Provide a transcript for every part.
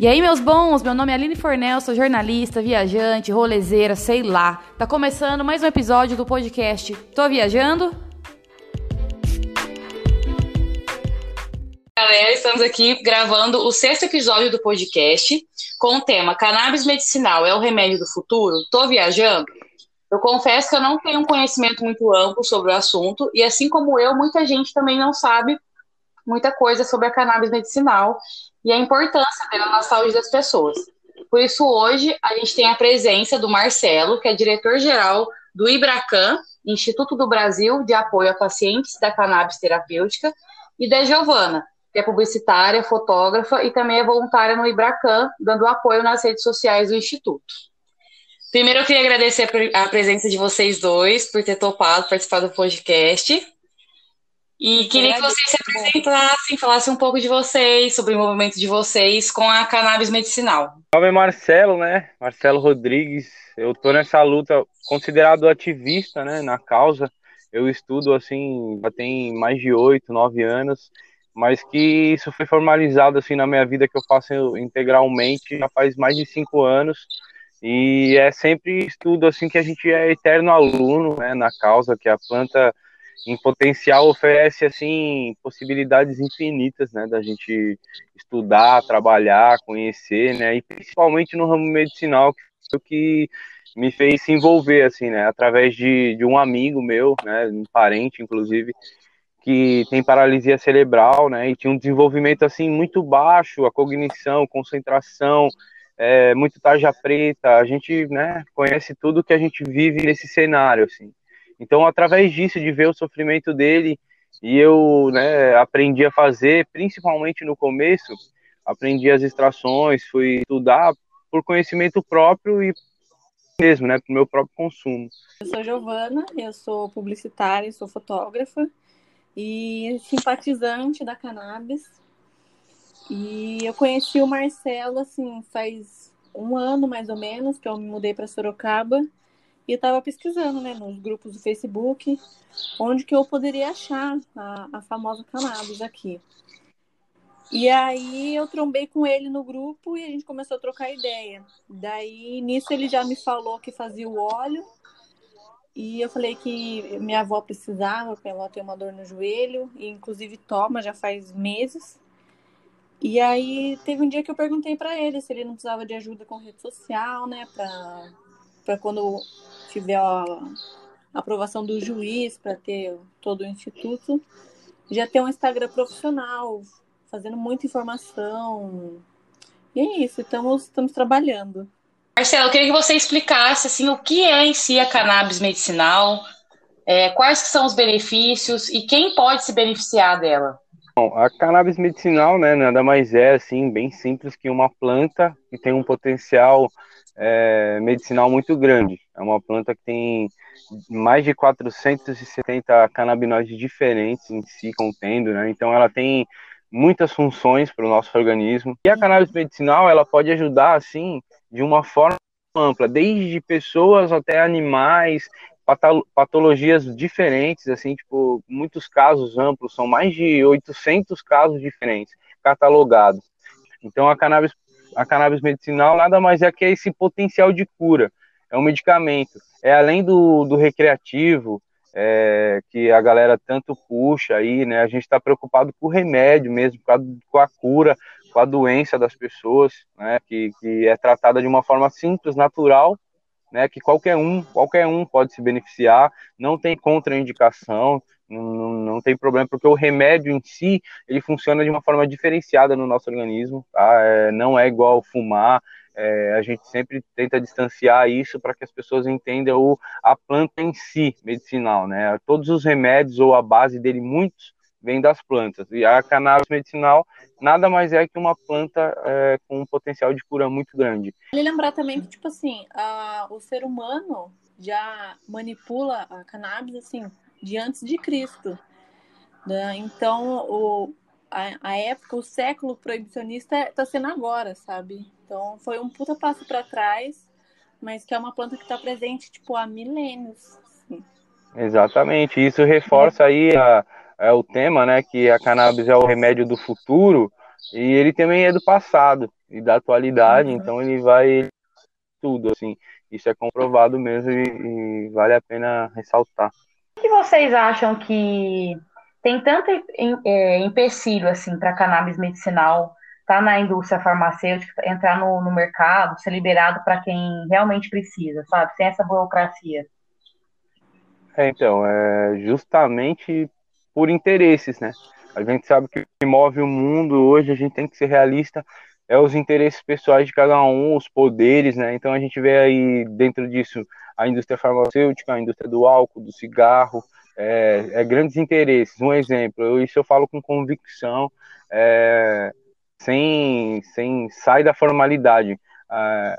E aí, meus bons, meu nome é Aline Fornel, sou jornalista, viajante, rolezeira, sei lá. Tá começando mais um episódio do podcast Tô Viajando? Galera, estamos aqui gravando o sexto episódio do podcast com o tema Cannabis medicinal é o remédio do futuro? Tô viajando? Eu confesso que eu não tenho um conhecimento muito amplo sobre o assunto e assim como eu, muita gente também não sabe muita coisa sobre a cannabis medicinal e a importância dela na saúde das pessoas. Por isso, hoje, a gente tem a presença do Marcelo, que é diretor-geral do IBRACAN, Instituto do Brasil de Apoio a Pacientes da Cannabis Terapêutica, e da Giovana, que é publicitária, fotógrafa e também é voluntária no IBRACAN, dando apoio nas redes sociais do Instituto. Primeiro, eu queria agradecer a presença de vocês dois por ter topado participar do podcast. E queria que vocês se apresentassem, falassem um pouco de vocês, sobre o movimento de vocês com a cannabis medicinal. Meu nome é Marcelo, né? Marcelo Rodrigues. Eu tô nessa luta, considerado ativista, né, na causa. Eu estudo, assim, já tem mais de oito, nove anos, mas que isso foi formalizado, assim, na minha vida, que eu faço integralmente já faz mais de cinco anos. E é sempre estudo, assim, que a gente é eterno aluno, né, na causa, que a planta em potencial oferece assim possibilidades infinitas, né, da gente estudar, trabalhar, conhecer, né, e principalmente no ramo medicinal que foi o que me fez se envolver assim, né, através de, de um amigo meu, né, um parente inclusive, que tem paralisia cerebral, né, e tinha um desenvolvimento assim muito baixo, a cognição, concentração, é, muito tarja preta, a gente, né, conhece tudo que a gente vive nesse cenário, assim. Então, através disso, de ver o sofrimento dele, e eu né, aprendi a fazer, principalmente no começo, aprendi as extrações, fui estudar por conhecimento próprio e mesmo, né, para o meu próprio consumo. Eu sou Giovana, eu sou publicitária, sou fotógrafa e simpatizante da cannabis. E eu conheci o Marcelo, assim, faz um ano mais ou menos que eu me mudei para Sorocaba e estava pesquisando, né, nos grupos do Facebook, onde que eu poderia achar a, a famosa cannabis aqui. E aí eu trombei com ele no grupo e a gente começou a trocar ideia. Daí nisso ele já me falou que fazia o óleo. E eu falei que minha avó precisava, porque avó tem uma dor no joelho, e inclusive toma já faz meses. E aí teve um dia que eu perguntei para ele se ele não precisava de ajuda com rede social, né, para para quando tiver a aprovação do juiz para ter todo o instituto, já ter um Instagram profissional, fazendo muita informação. E é isso, estamos, estamos trabalhando. Marcelo, eu queria que você explicasse assim, o que é em si a cannabis medicinal, é, quais são os benefícios e quem pode se beneficiar dela. Bom, a cannabis medicinal, né, nada mais é assim, bem simples que uma planta que tem um potencial é, medicinal muito grande. É uma planta que tem mais de 470 canabinoides diferentes em si contendo, né? Então ela tem muitas funções para o nosso organismo. E a cannabis medicinal, ela pode ajudar assim de uma forma ampla, desde pessoas até animais, patologias diferentes, assim, tipo, muitos casos amplos, são mais de 800 casos diferentes catalogados. Então a cannabis a cannabis medicinal nada mais é que esse potencial de cura. É um medicamento. É além do, do recreativo, é, que a galera tanto puxa aí, né? A gente está preocupado com o remédio mesmo, com a, cura, com a doença das pessoas, né? Que, que é tratada de uma forma simples, natural, né? Que qualquer um, qualquer um pode se beneficiar, não tem contraindicação, não, não tem problema, porque o remédio em si, ele funciona de uma forma diferenciada no nosso organismo, tá? É, não é igual fumar, é, a gente sempre tenta distanciar isso para que as pessoas entendam o, a planta em si, medicinal, né? Todos os remédios, ou a base dele, muitos, vêm das plantas. E a cannabis medicinal nada mais é que uma planta é, com um potencial de cura muito grande. E lembrar também que, tipo assim, a, o ser humano já manipula a cannabis, assim, de antes de Cristo. Né? Então, o, a, a, época, o século proibicionista está sendo agora, sabe? Então, foi um puta passo para trás, mas que é uma planta que está presente, tipo, há milênios. Assim. Exatamente, isso reforça aí a, é o tema, né, que a cannabis é o remédio do futuro, E ele também é do passado e da atualidade, uhum. então ele vai tudo, assim. Isso é comprovado mesmo e, e vale a pena ressaltar. Que vocês acham que tem tanto é, empecilho assim para cannabis medicinal tá na indústria farmacêutica entrar no, no mercado, ser liberado para quem realmente precisa, sabe? Sem essa burocracia. É, então, é justamente por interesses, né? A gente sabe que o que move o mundo hoje, a gente tem que ser realista, é os interesses pessoais de cada um, os poderes, né? Então a gente vê aí dentro disso a indústria farmacêutica, a indústria do álcool, do cigarro, é, é grandes interesses. Um exemplo, eu, isso eu falo com convicção, é, sem, sem sai da formalidade. É,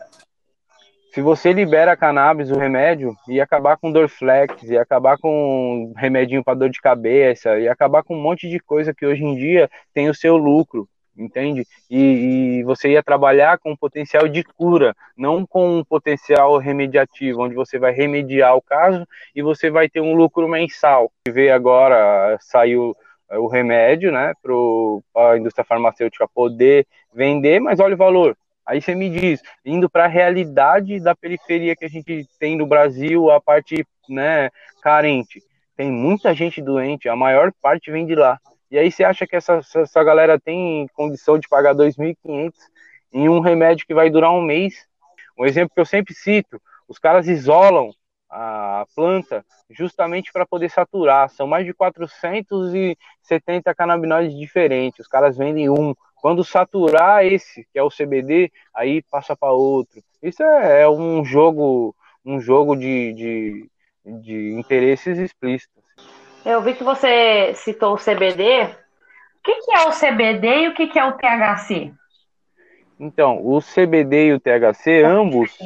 se você libera a cannabis, o remédio, e acabar com Dorflex, e acabar com remedinho para dor de cabeça, e acabar com um monte de coisa que hoje em dia tem o seu lucro entende? E, e, você ia trabalhar com potencial de cura, não com um potencial remediativo, onde você vai remediar o caso e você vai ter um lucro mensal. Vê agora, saiu é, o remédio, né, para a indústria farmacêutica poder vender, mas olha o valor. Aí você me diz, indo para a realidade da periferia que a gente tem no Brasil, a parte né, carente. Tem muita gente doente, a maior parte vem de lá. E aí você acha que essa, essa galera tem condição de pagar 2.500 em um remédio que vai durar um mês? Um exemplo que eu sempre cito, os caras isolam a planta justamente para poder saturar. São mais de 470 canabinoides diferentes. Os caras vendem um. Quando saturar esse, que é o CBD, aí passa para outro. Isso é, é, um jogo, um jogo de, de, de interesses explícitos. Eu vi que você citou o CBD. O que, que é o CBD e o que, que é o THC? Então, o CBD e o THC, ambos,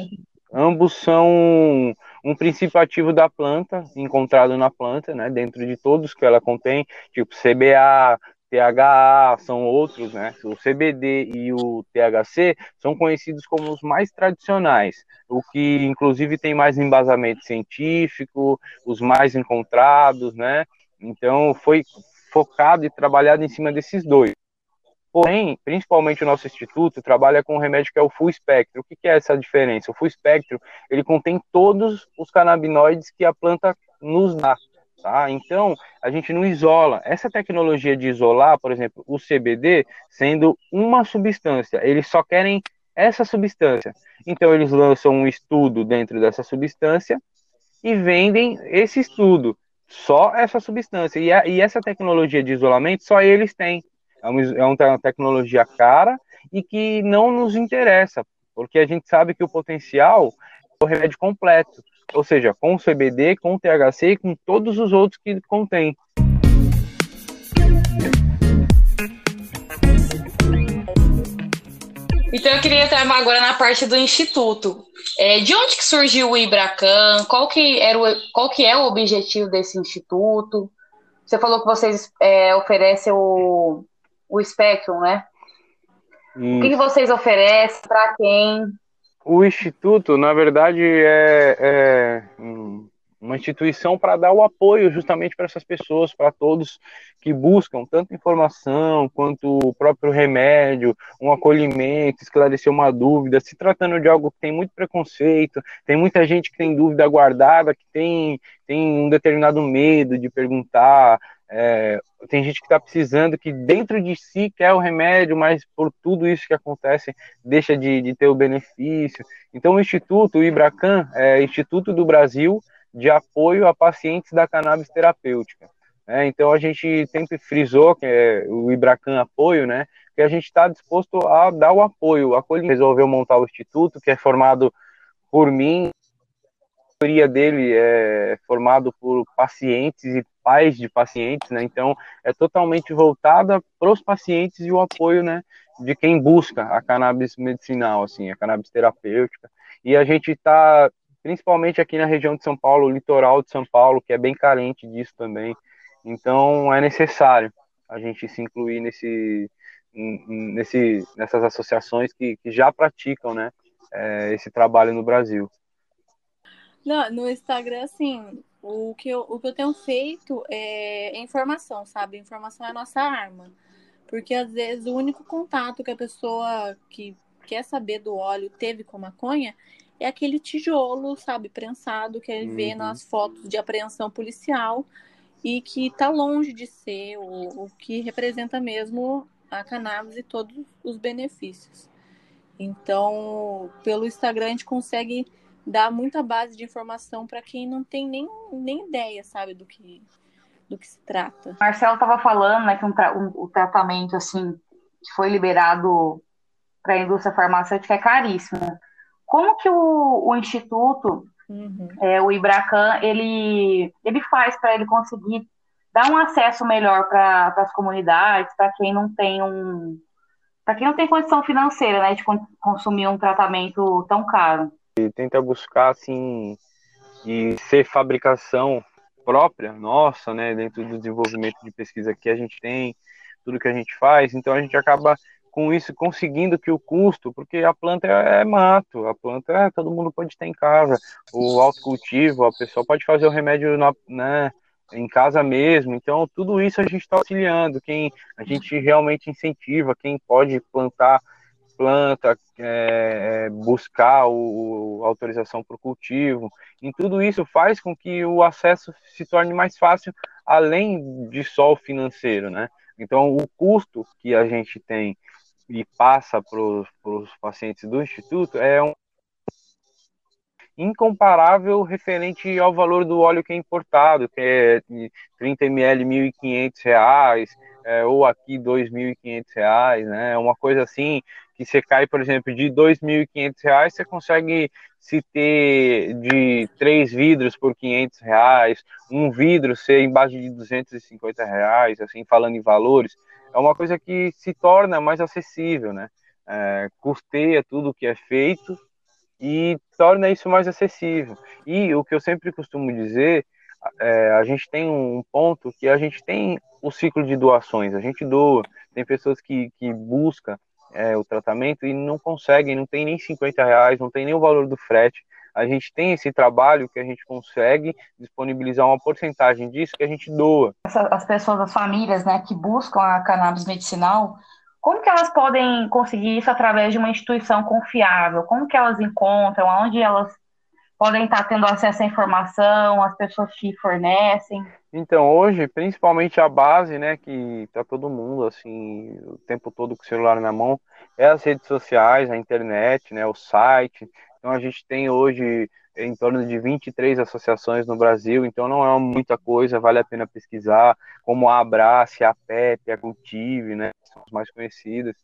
ambos são um princípio ativo da planta, encontrado na planta, né, dentro de todos que ela contém, tipo CBA, THA, são outros, né? O CBD e o THC são conhecidos como os mais tradicionais, o que inclusive tem mais embasamento científico, os mais encontrados, né? Então foi focado e trabalhado em cima desses dois. Porém, principalmente o nosso instituto trabalha com um remédio que é o full spectrum. O que, que é essa diferença? O full spectrum ele contém todos os canabinoides que a planta nos dá. Tá? Então, a gente não isola. Essa tecnologia de isolar, por exemplo, o CBD, sendo uma substância, eles só querem essa substância. Então, eles lançam um estudo dentro dessa substância e vendem esse estudo, só essa substância. E, a, e essa tecnologia de isolamento, só eles têm. É uma, é uma tecnologia cara e que não nos interessa, porque a gente sabe que o potencial o remédio completo ou seja, com CBD, com THC e com todos os outros que contém. Então eu queria entrar agora na parte do instituto. É, de onde que surgiu o Ibracan? Qual que, era o, qual que é o objetivo desse instituto? Você falou que vocês é, oferecem o, o Spectrum, né? Isso. O que, que vocês oferecem? Para quem? O Instituto, na verdade, é, é uma instituição para dar o apoio justamente para essas pessoas, para todos que buscam tanto informação quanto o próprio remédio, um acolhimento, esclarecer uma dúvida, se tratando de algo que tem muito preconceito, tem muita gente que tem dúvida guardada, que tem, tem um determinado medo de perguntar, é, tem gente que está precisando, que dentro de si quer o remédio, mas por tudo isso que acontece, deixa de, de ter o benefício. Então, o Instituto, o IBRACAN, é Instituto do Brasil de Apoio a Pacientes da Cannabis Terapêutica. É, então, a gente sempre frisou que é o IBRACAN Apoio, né? Que a gente está disposto a dar o apoio. A Colim resolveu montar o Instituto, que é formado por mim, a maioria dele é formado por pacientes e pais de pacientes, né? Então é totalmente voltada para os pacientes e o apoio, né, de quem busca a cannabis medicinal, assim, a cannabis terapêutica. E a gente está principalmente aqui na região de São Paulo, litoral de São Paulo, que é bem carente disso também. Então é necessário a gente se incluir nesse, nesse nessas associações que, que já praticam, né, é, esse trabalho no Brasil. Não, no Instagram, assim, o que, eu, o que eu tenho feito é informação, sabe? Informação é a nossa arma. Porque às vezes o único contato que a pessoa que quer saber do óleo teve com maconha é aquele tijolo, sabe, prensado que ele uhum. vê nas fotos de apreensão policial e que está longe de ser o, o que representa mesmo a cannabis e todos os benefícios. Então, pelo Instagram a gente consegue dar muita base de informação para quem não tem nem, nem ideia, sabe, do que do que se trata. Marcelo estava falando, né, que um, um, o tratamento assim que foi liberado para a indústria farmacêutica é caríssimo. Como que o, o instituto, uhum. é, o Ibracan, ele ele faz para ele conseguir dar um acesso melhor para as comunidades, para quem não tem um para quem não tem condição financeira, né, de consumir um tratamento tão caro. Tenta buscar assim e ser fabricação própria nossa, né, dentro do desenvolvimento de pesquisa que a gente tem, tudo que a gente faz, então a gente acaba com isso conseguindo que o custo, porque a planta é, é mato, a planta é, todo mundo pode ter em casa, o autocultivo, a pessoa pode fazer o remédio na, né, em casa mesmo, então tudo isso a gente está auxiliando, quem a gente realmente incentiva, quem pode plantar planta, é, é, buscar o, a autorização para o cultivo. E tudo isso faz com que o acesso se torne mais fácil, além de só o financeiro, né? Então, o custo que a gente tem e passa para os pacientes do Instituto é um incomparável referente ao valor do óleo que é importado, que é 30 ml R$ 1.500, é, ou aqui R$ 2.500, né? Uma coisa assim que você cai, por exemplo, de R$ 2.500, você consegue se ter de três vidros por 500 reais, um vidro ser em base de 250 reais, assim, falando em valores, é uma coisa que se torna mais acessível, né? É, custeia tudo que é feito e torna isso mais acessível. E o que eu sempre costumo dizer, é, a gente tem um ponto que a gente tem o ciclo de doações, a gente doa, tem pessoas que, que buscam é, o tratamento e não conseguem, não tem nem 50 reais, não tem nem o valor do frete. A gente tem esse trabalho que a gente consegue disponibilizar uma porcentagem disso que a gente doa. As pessoas, as famílias, né, que buscam a cannabis medicinal, como que elas podem conseguir isso através de uma instituição confiável? Como que elas encontram? Onde elas podem estar tendo acesso à informação, as pessoas que fornecem? Então, hoje, principalmente a base, né, que tá todo mundo, assim, o tempo todo com o celular na mão, é as redes sociais, a internet, né, o site. Então, a gente tem hoje em torno de 23 associações no Brasil, então não é muita coisa, vale a pena pesquisar, como a Abrace, a PEP, a Cultive, né, são as mais conhecidas.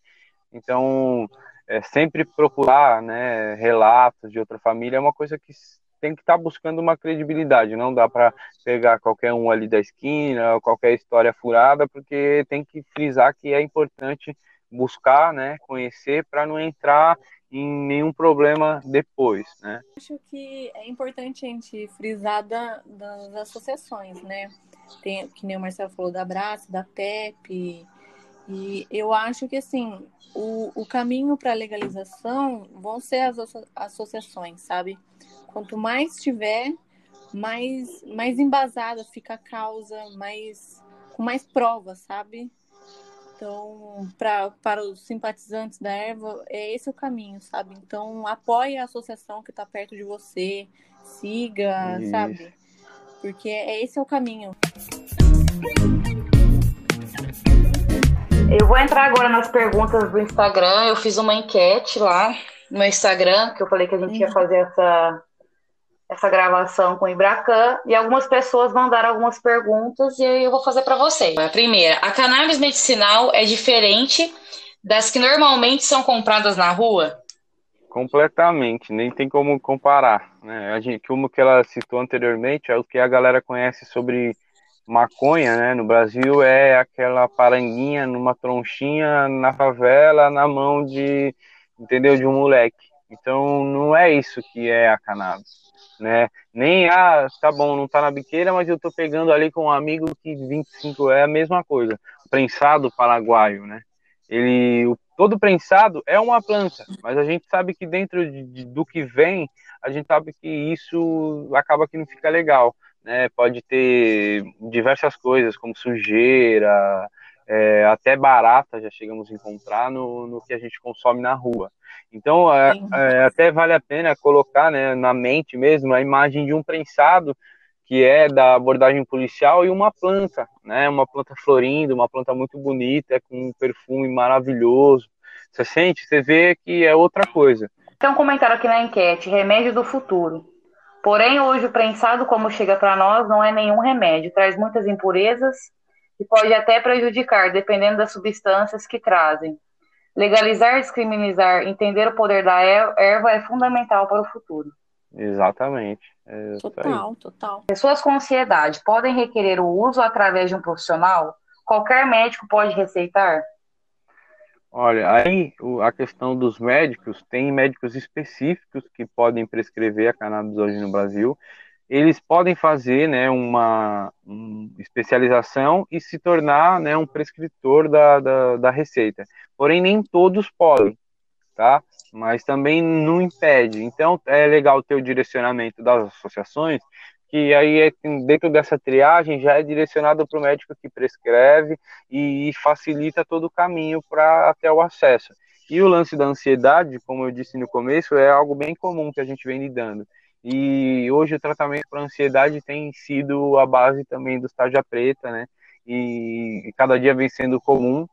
Então, é, sempre procurar né, relatos de outra família é uma coisa que tem que estar tá buscando uma credibilidade, não dá para pegar qualquer um ali da esquina, qualquer história furada, porque tem que frisar que é importante buscar, né, conhecer para não entrar em nenhum problema depois, né? Acho que é importante a gente frisar da, das associações, né? Tem, que nem o Marcelo falou da Abraço, da PEP, e eu acho que, assim, o, o caminho para a legalização vão ser as associações, sabe? Quanto mais tiver, mais, mais embasada fica a causa, mais, com mais provas, sabe? Então, pra, para os simpatizantes da erva, é esse o caminho, sabe? Então, apoie a associação que está perto de você, siga, Isso. sabe? Porque é esse é o caminho. Eu vou entrar agora nas perguntas do Instagram. Eu fiz uma enquete lá no Instagram, que eu falei que a gente ia uhum. fazer essa, essa gravação com o Ibracan, e algumas pessoas mandaram algumas perguntas e eu vou fazer para vocês. A primeira, a cannabis medicinal é diferente das que normalmente são compradas na rua? Completamente, nem tem como comparar. Né? A gente, como que ela citou anteriormente, é o que a galera conhece sobre maconha, né, no Brasil é aquela paranguinha numa tronchinha na favela, na mão de, entendeu, de um moleque. Então não é isso que é a cannabis, né? Nem ah, tá bom, não tá na biqueira, mas eu tô pegando ali com um amigo que 25 é a mesma coisa. Prensado paraguaio, né? Ele o, todo prensado é uma planta, mas a gente sabe que dentro de, de, do que vem, a gente sabe que isso acaba que não fica legal né, pode ter diversas coisas, como sujeira, é, até barata já chegamos a encontrar no, no que a gente consome na rua. Então, é, é, até vale a pena colocar né, na mente mesmo a imagem de um prensado que é da abordagem policial e uma planta, né, uma planta florindo, uma planta muito bonita, com um perfume maravilhoso. Você sente, você vê que é outra coisa. Tem um comentário aqui na enquete, remédio do futuro. Porém, hoje o prensado, como chega para nós, não é nenhum remédio, traz muitas impurezas e pode até prejudicar, dependendo das substâncias que trazem. Legalizar, descriminalizar, entender o poder da erva é fundamental para o futuro. Exatamente. É total, total. Pessoas com ansiedade podem requerer o uso através de um profissional? Qualquer médico pode receitar? Olha, aí a questão dos médicos, tem médicos específicos que podem prescrever a cannabis hoje no Brasil. Eles podem fazer né, uma, uma especialização e se tornar né, um prescritor da, da, da receita. Porém, nem todos podem, tá? Mas também não impede. Então, é legal ter o direcionamento das associações que aí é, dentro dessa triagem já é direcionado para o médico que prescreve e facilita todo o caminho para até o acesso. E o lance da ansiedade, como eu disse no começo, é algo bem comum que a gente vem lidando. E hoje o tratamento para ansiedade tem sido a base também do estágio preta, né? E, e cada dia vem sendo comum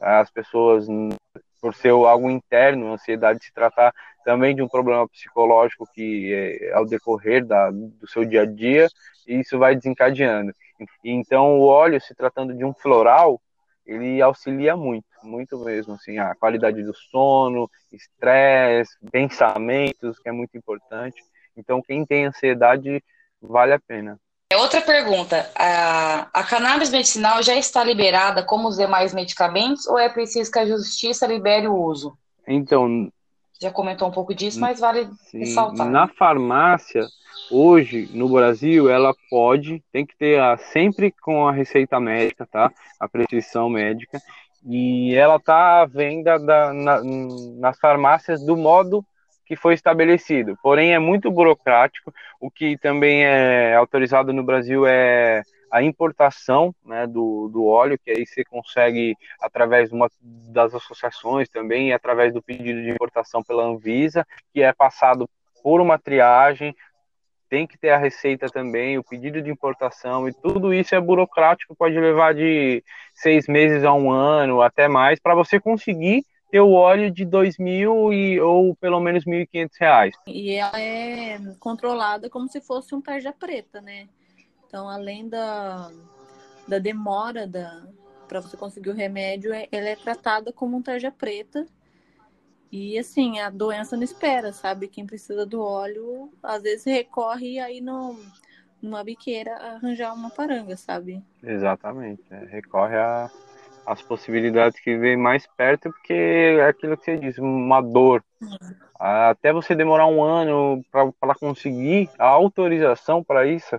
as pessoas por ser algo interno, a ansiedade se tratar também de um problema psicológico que é ao decorrer da, do seu dia a dia, e isso vai desencadeando. Então, o óleo, se tratando de um floral, ele auxilia muito, muito mesmo, assim, a qualidade do sono, estresse, pensamentos, que é muito importante. Então, quem tem ansiedade, vale a pena. É outra pergunta. A, a cannabis medicinal já está liberada como os demais medicamentos ou é preciso que a justiça libere o uso? Então. Já comentou um pouco disso, mas vale sim, ressaltar. Na farmácia, hoje, no Brasil, ela pode, tem que ter a, sempre com a receita médica, tá? A prescrição médica. E ela está à venda da, na, nas farmácias do modo que foi estabelecido. Porém, é muito burocrático. O que também é autorizado no Brasil é a importação né, do, do óleo, que aí você consegue, através uma das associações também, e através do pedido de importação pela Anvisa, que é passado por uma triagem, tem que ter a receita também, o pedido de importação, e tudo isso é burocrático, pode levar de seis meses a um ano, até mais, para você conseguir ter o óleo de dois mil e, ou pelo menos mil e quinhentos reais. E ela é controlada como se fosse um tarja preta, né? Então, além da, da demora da para você conseguir o remédio, é, ela é tratada como um tarja preta. E assim, a doença não espera, sabe? Quem precisa do óleo, às vezes recorre aí no, numa biqueira arranjar uma paranga, sabe? Exatamente. É, recorre a as possibilidades que vem mais perto, porque é aquilo que você diz, uma dor. Até você demorar um ano para conseguir a autorização para isso,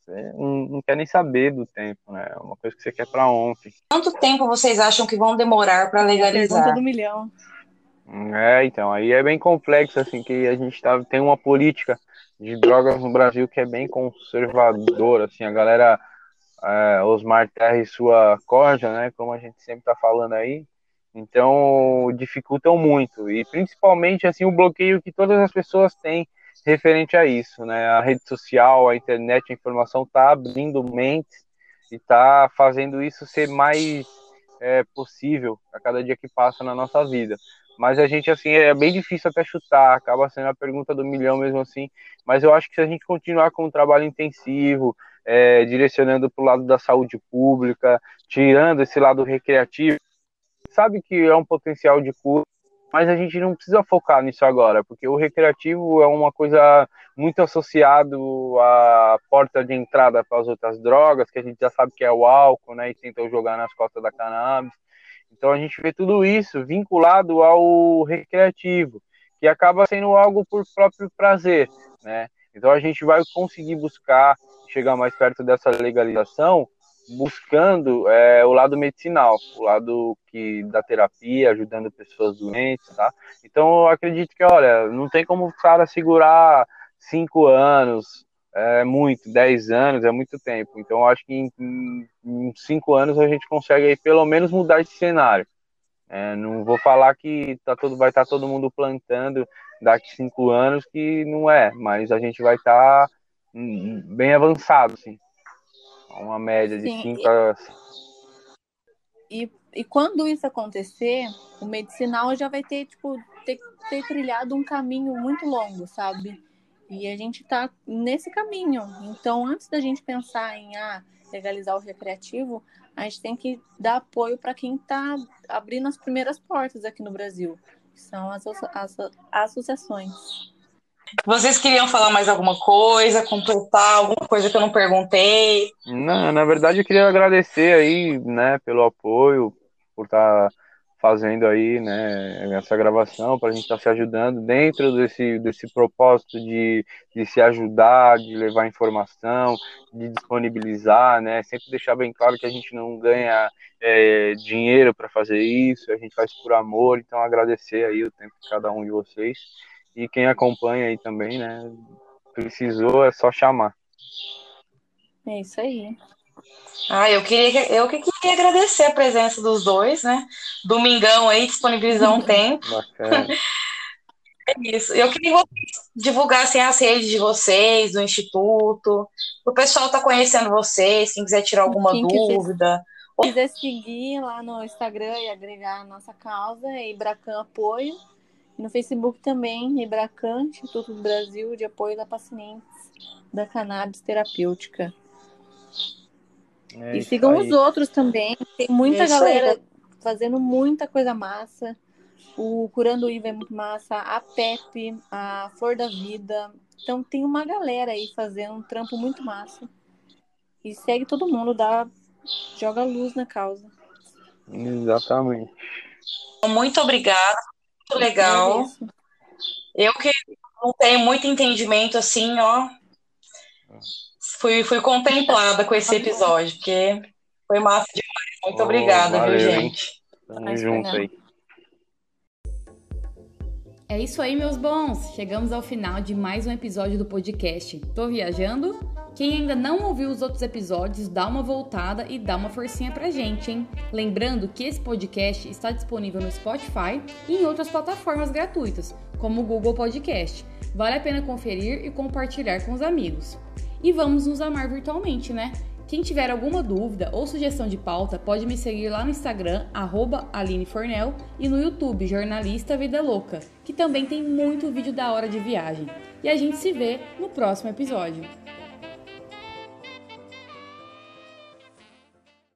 você não, não, quer nem saber do tempo, né? É uma coisa que você quer para ontem. Quanto tempo vocês acham que vão demorar para legalizar? Pergunta do milhão. É, então, aí é bem complexo, assim, que a gente tá, tem uma política de drogas no Brasil que é bem conservadora, assim, a galera é, Osmar Terra e sua corja, né, como a gente sempre está falando aí, então dificultam muito e principalmente assim o bloqueio que todas as pessoas têm referente a isso, né? A rede social, a internet, a informação está abrindo mentes e está fazendo isso ser mais é, possível a cada dia que passa na nossa vida. Mas a gente, assim, é bem difícil até chutar, acaba sendo a pergunta do milhão mesmo assim. Mas eu acho que se a gente continuar com um trabalho intensivo, é, direcionando para o lado da saúde pública, tirando esse lado recreativo. Sabe que é um potencial de custo, mas a gente não precisa focar nisso agora, porque o recreativo é uma coisa muito associado à porta de entrada para as outras drogas, que a gente já sabe que é o álcool, né, e tentam jogar nas costas da cannabis. Então a gente vê tudo isso vinculado ao recreativo, que acaba sendo algo por próprio prazer, né? Então a gente vai conseguir buscar chegar mais perto dessa legalização, buscando é, o lado medicinal, o lado que da terapia, ajudando pessoas doentes, tá? Então eu acredito que, olha, não tem como o cara segurar cinco anos é muito, 10 anos é muito tempo. Então eu acho que em, em, cinco anos a gente consegue aí, pelo menos mudar esse cenário. É, não vou falar que tá todo, vai estar tá todo mundo plantando daqui cinco anos, que não é, mas a gente vai estar tá bem avançado, assim. Uma média de 5 a. E, e quando isso acontecer, o medicinal já vai ter, tipo, ter, ter trilhado um caminho muito longo, sabe? E a gente está nesse caminho. Então, antes da gente pensar em ah, legalizar o recreativo, a gente tem que dar apoio para quem está abrindo as primeiras portas aqui no Brasil, que são as, as, as associações. Vocês queriam falar mais alguma coisa, completar alguma coisa que eu não perguntei? Não, na verdade eu queria agradecer aí, né, pelo apoio, por estar tá fazendo aí, né, essa gravação, para a gente estar tá se ajudando dentro desse, desse propósito de, de se ajudar, de levar informação, de disponibilizar, né, sempre deixar bem claro que a gente não ganha é, dinheiro para fazer isso, a gente faz por amor, então agradecer aí o tempo de cada um de vocês e quem acompanha aí também, né, precisou é só chamar. É isso aí. Ah, eu queria eu que queria agradecer a presença dos dois, né? Domingão aí, disponibilizar um tempo. Bacana. É isso. Eu queria que vocês divulgassem as redes de vocês, do Instituto, o pessoal tá conhecendo vocês, quem quiser tirar alguma quem dúvida. Quiser, quiser seguir lá no Instagram e agregar a nossa causa, é Ibracan Apoio. No Facebook também, Ibracan, Instituto do Brasil de Apoio a Pacientes da Cannabis Terapêutica. É e sigam os outros também. Tem muita é galera aí. fazendo muita coisa massa. O Curando Iva é muito massa. A Pepe, a Flor da Vida. Então tem uma galera aí fazendo um trampo muito massa. E segue todo mundo, dá, joga luz na causa. Exatamente. Muito obrigada. Muito legal. É eu que não tenho muito entendimento assim, ó fui, fui contemplada com esse episódio, porque foi massa demais. Muito oh, obrigada, valeu, viu, gente? Tamo junto aí. É isso aí, meus bons! Chegamos ao final de mais um episódio do podcast. Tô viajando? Quem ainda não ouviu os outros episódios, dá uma voltada e dá uma forcinha pra gente, hein? Lembrando que esse podcast está disponível no Spotify e em outras plataformas gratuitas, como o Google Podcast. Vale a pena conferir e compartilhar com os amigos e vamos nos amar virtualmente, né? Quem tiver alguma dúvida ou sugestão de pauta, pode me seguir lá no Instagram, AlineFornel, e no YouTube, Jornalista Vida Louca, que também tem muito vídeo da hora de viagem. E a gente se vê no próximo episódio.